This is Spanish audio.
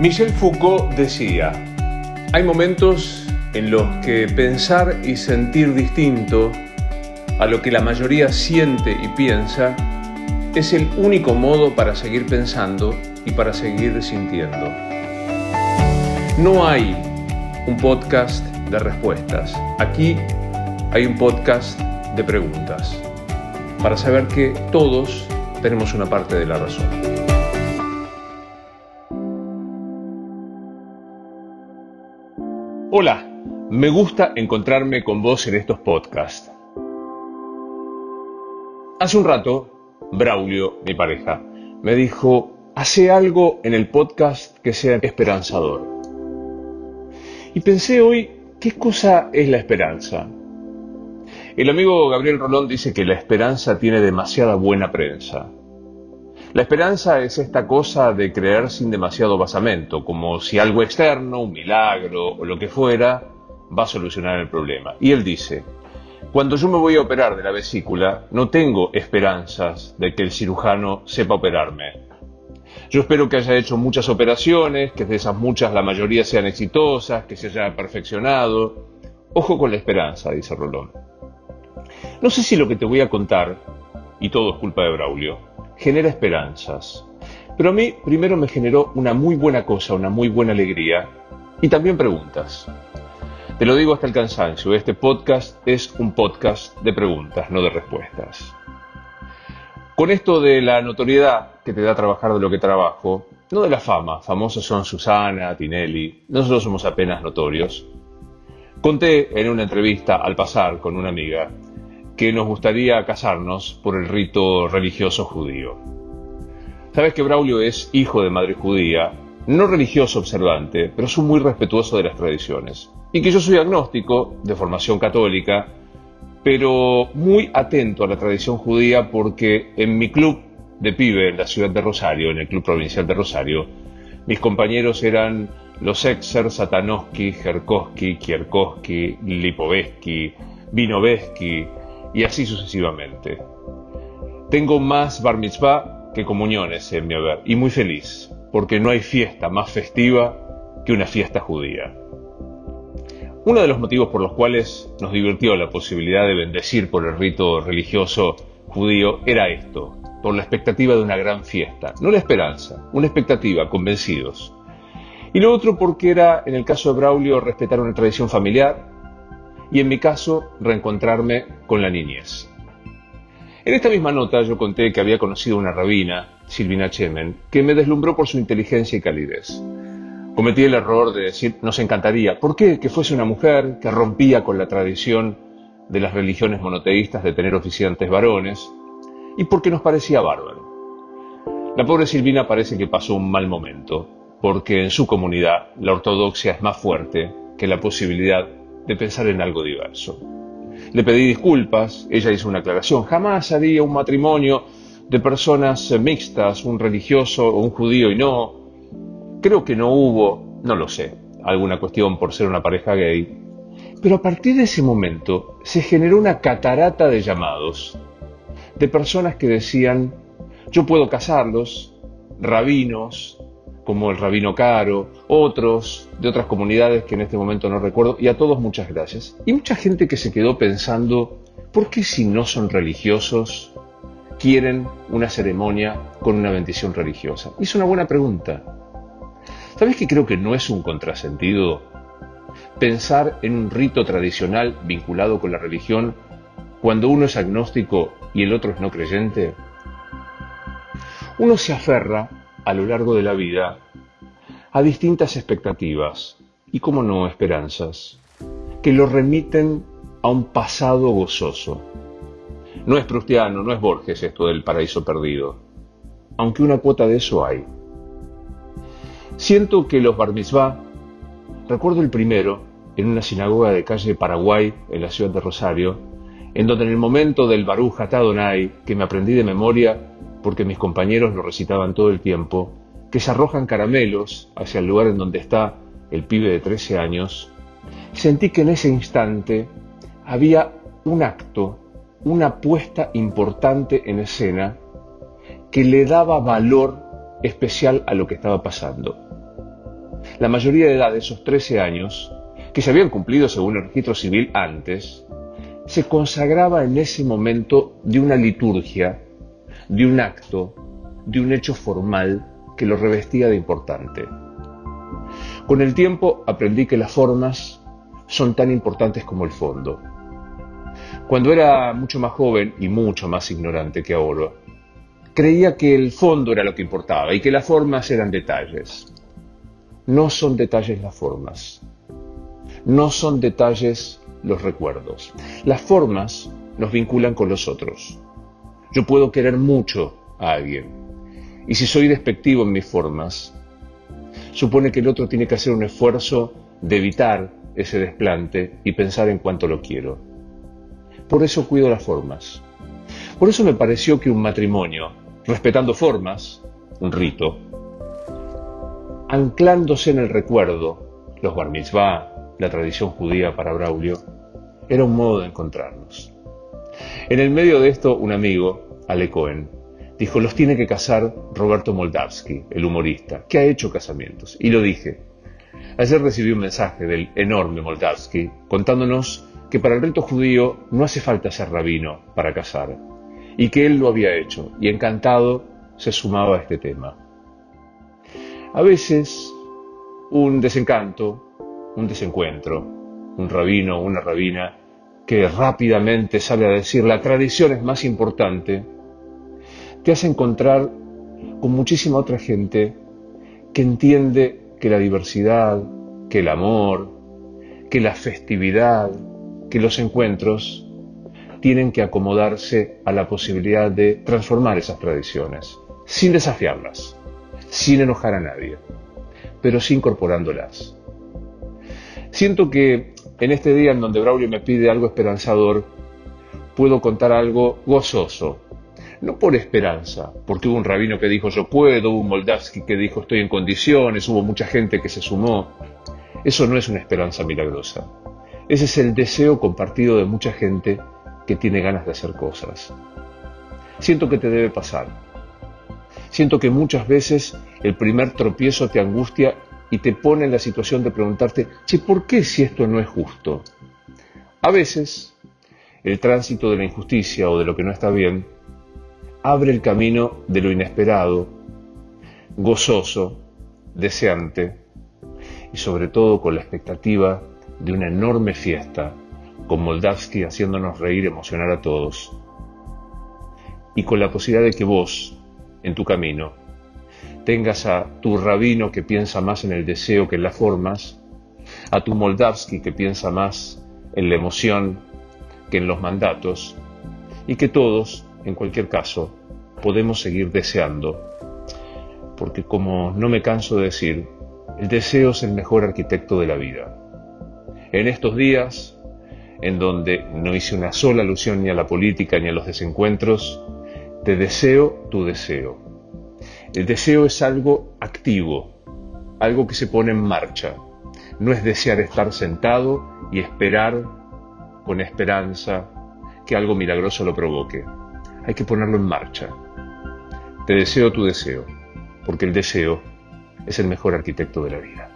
Michel Foucault decía, hay momentos en los que pensar y sentir distinto a lo que la mayoría siente y piensa es el único modo para seguir pensando y para seguir sintiendo. No hay un podcast de respuestas. Aquí hay un podcast de preguntas para saber que todos tenemos una parte de la razón. Hola, me gusta encontrarme con vos en estos podcasts. Hace un rato, Braulio, mi pareja, me dijo, hace algo en el podcast que sea esperanzador. Y pensé hoy, ¿qué cosa es la esperanza? El amigo Gabriel Rolón dice que la esperanza tiene demasiada buena prensa. La esperanza es esta cosa de creer sin demasiado basamento, como si algo externo, un milagro o lo que fuera, va a solucionar el problema. Y él dice, cuando yo me voy a operar de la vesícula, no tengo esperanzas de que el cirujano sepa operarme. Yo espero que haya hecho muchas operaciones, que de esas muchas la mayoría sean exitosas, que se haya perfeccionado. Ojo con la esperanza, dice Rolón. No sé si lo que te voy a contar, y todo es culpa de Braulio, genera esperanzas. Pero a mí primero me generó una muy buena cosa, una muy buena alegría, y también preguntas. Te lo digo hasta el cansancio, este podcast es un podcast de preguntas, no de respuestas. Con esto de la notoriedad que te da trabajar de lo que trabajo, no de la fama, famosos son Susana, Tinelli, nosotros somos apenas notorios. Conté en una entrevista al pasar con una amiga que nos gustaría casarnos por el rito religioso judío. Sabes que Braulio es hijo de madre judía, no religioso observante, pero es muy respetuoso de las tradiciones. Y que yo soy agnóstico, de formación católica, pero muy atento a la tradición judía porque en mi club de pibe en la ciudad de Rosario, en el club provincial de Rosario, mis compañeros eran los Exer, Satanowski, Jerkowski, Kierkowski, Lipovetsky, Vinovetsky, y así sucesivamente. Tengo más bar mitzvah que comuniones en mi haber, y muy feliz, porque no hay fiesta más festiva que una fiesta judía. Uno de los motivos por los cuales nos divirtió la posibilidad de bendecir por el rito religioso judío era esto, por la expectativa de una gran fiesta, no la esperanza, una expectativa, convencidos. Y lo otro porque era, en el caso de Braulio, respetar una tradición familiar, y en mi caso reencontrarme con la niñez. En esta misma nota yo conté que había conocido una rabina, Silvina Chemen, que me deslumbró por su inteligencia y calidez. Cometí el error de decir, nos encantaría, ¿por qué? Que fuese una mujer que rompía con la tradición de las religiones monoteístas de tener oficiantes varones, y porque nos parecía bárbaro. La pobre Silvina parece que pasó un mal momento, porque en su comunidad la ortodoxia es más fuerte que la posibilidad de pensar en algo diverso. Le pedí disculpas, ella hizo una aclaración, jamás haría un matrimonio de personas mixtas, un religioso o un judío y no. Creo que no hubo, no lo sé, alguna cuestión por ser una pareja gay. Pero a partir de ese momento se generó una catarata de llamados, de personas que decían, yo puedo casarlos, rabinos, como el Rabino Caro, otros de otras comunidades que en este momento no recuerdo, y a todos muchas gracias. Y mucha gente que se quedó pensando, ¿por qué si no son religiosos quieren una ceremonia con una bendición religiosa? Y es una buena pregunta. ¿Sabes que creo que no es un contrasentido pensar en un rito tradicional vinculado con la religión cuando uno es agnóstico y el otro es no creyente? Uno se aferra a lo largo de la vida a distintas expectativas y, como no, esperanzas, que lo remiten a un pasado gozoso. No es prustiano, no es Borges esto del paraíso perdido, aunque una cuota de eso hay. Siento que los bar mitzvah, recuerdo el primero, en una sinagoga de calle Paraguay, en la ciudad de Rosario, en donde en el momento del Baruch Atadonai, que me aprendí de memoria, porque mis compañeros lo recitaban todo el tiempo, que se arrojan caramelos hacia el lugar en donde está el pibe de 13 años, sentí que en ese instante había un acto, una puesta importante en escena que le daba valor especial a lo que estaba pasando. La mayoría de edad de esos 13 años, que se habían cumplido según el registro civil antes, se consagraba en ese momento de una liturgia, de un acto, de un hecho formal que lo revestía de importante. Con el tiempo aprendí que las formas son tan importantes como el fondo. Cuando era mucho más joven y mucho más ignorante que ahora, creía que el fondo era lo que importaba y que las formas eran detalles. No son detalles las formas. No son detalles los recuerdos. Las formas nos vinculan con los otros. Yo puedo querer mucho a alguien. Y si soy despectivo en mis formas, supone que el otro tiene que hacer un esfuerzo de evitar ese desplante y pensar en cuánto lo quiero. Por eso cuido las formas. Por eso me pareció que un matrimonio, respetando formas, un rito, anclándose en el recuerdo, los bar mitzvah, la tradición judía para Braulio, era un modo de encontrarnos. En el medio de esto, un amigo, Ale Cohen, dijo, los tiene que casar Roberto Moldavsky, el humorista, que ha hecho casamientos. Y lo dije. Ayer recibí un mensaje del enorme Moldavsky contándonos que para el rito judío no hace falta ser rabino para casar, y que él lo había hecho, y encantado se sumaba a este tema. A veces un desencanto, un desencuentro, un rabino una rabina que rápidamente sale a decir la tradición es más importante, te hace encontrar con muchísima otra gente que entiende que la diversidad, que el amor, que la festividad, que los encuentros tienen que acomodarse a la posibilidad de transformar esas tradiciones, sin desafiarlas, sin enojar a nadie, pero sí incorporándolas. Siento que en este día en donde Braulio me pide algo esperanzador, puedo contar algo gozoso, no por esperanza, porque hubo un rabino que dijo yo puedo, hubo un Moldavsky que dijo estoy en condiciones, hubo mucha gente que se sumó. Eso no es una esperanza milagrosa. Ese es el deseo compartido de mucha gente que tiene ganas de hacer cosas. Siento que te debe pasar. Siento que muchas veces el primer tropiezo te angustia y te pone en la situación de preguntarte, che, ¿por qué si esto no es justo? A veces, el tránsito de la injusticia o de lo que no está bien abre el camino de lo inesperado, gozoso, deseante y sobre todo con la expectativa de una enorme fiesta con Moldavsky haciéndonos reír, emocionar a todos y con la posibilidad de que vos, en tu camino, tengas a tu rabino que piensa más en el deseo que en las formas, a tu Moldavsky que piensa más en la emoción que en los mandatos, y que todos en cualquier caso, podemos seguir deseando, porque como no me canso de decir, el deseo es el mejor arquitecto de la vida. En estos días, en donde no hice una sola alusión ni a la política ni a los desencuentros, te deseo tu deseo. El deseo es algo activo, algo que se pone en marcha. No es desear estar sentado y esperar con esperanza que algo milagroso lo provoque hay que ponerlo en marcha. Te deseo tu deseo, porque el deseo es el mejor arquitecto de la vida.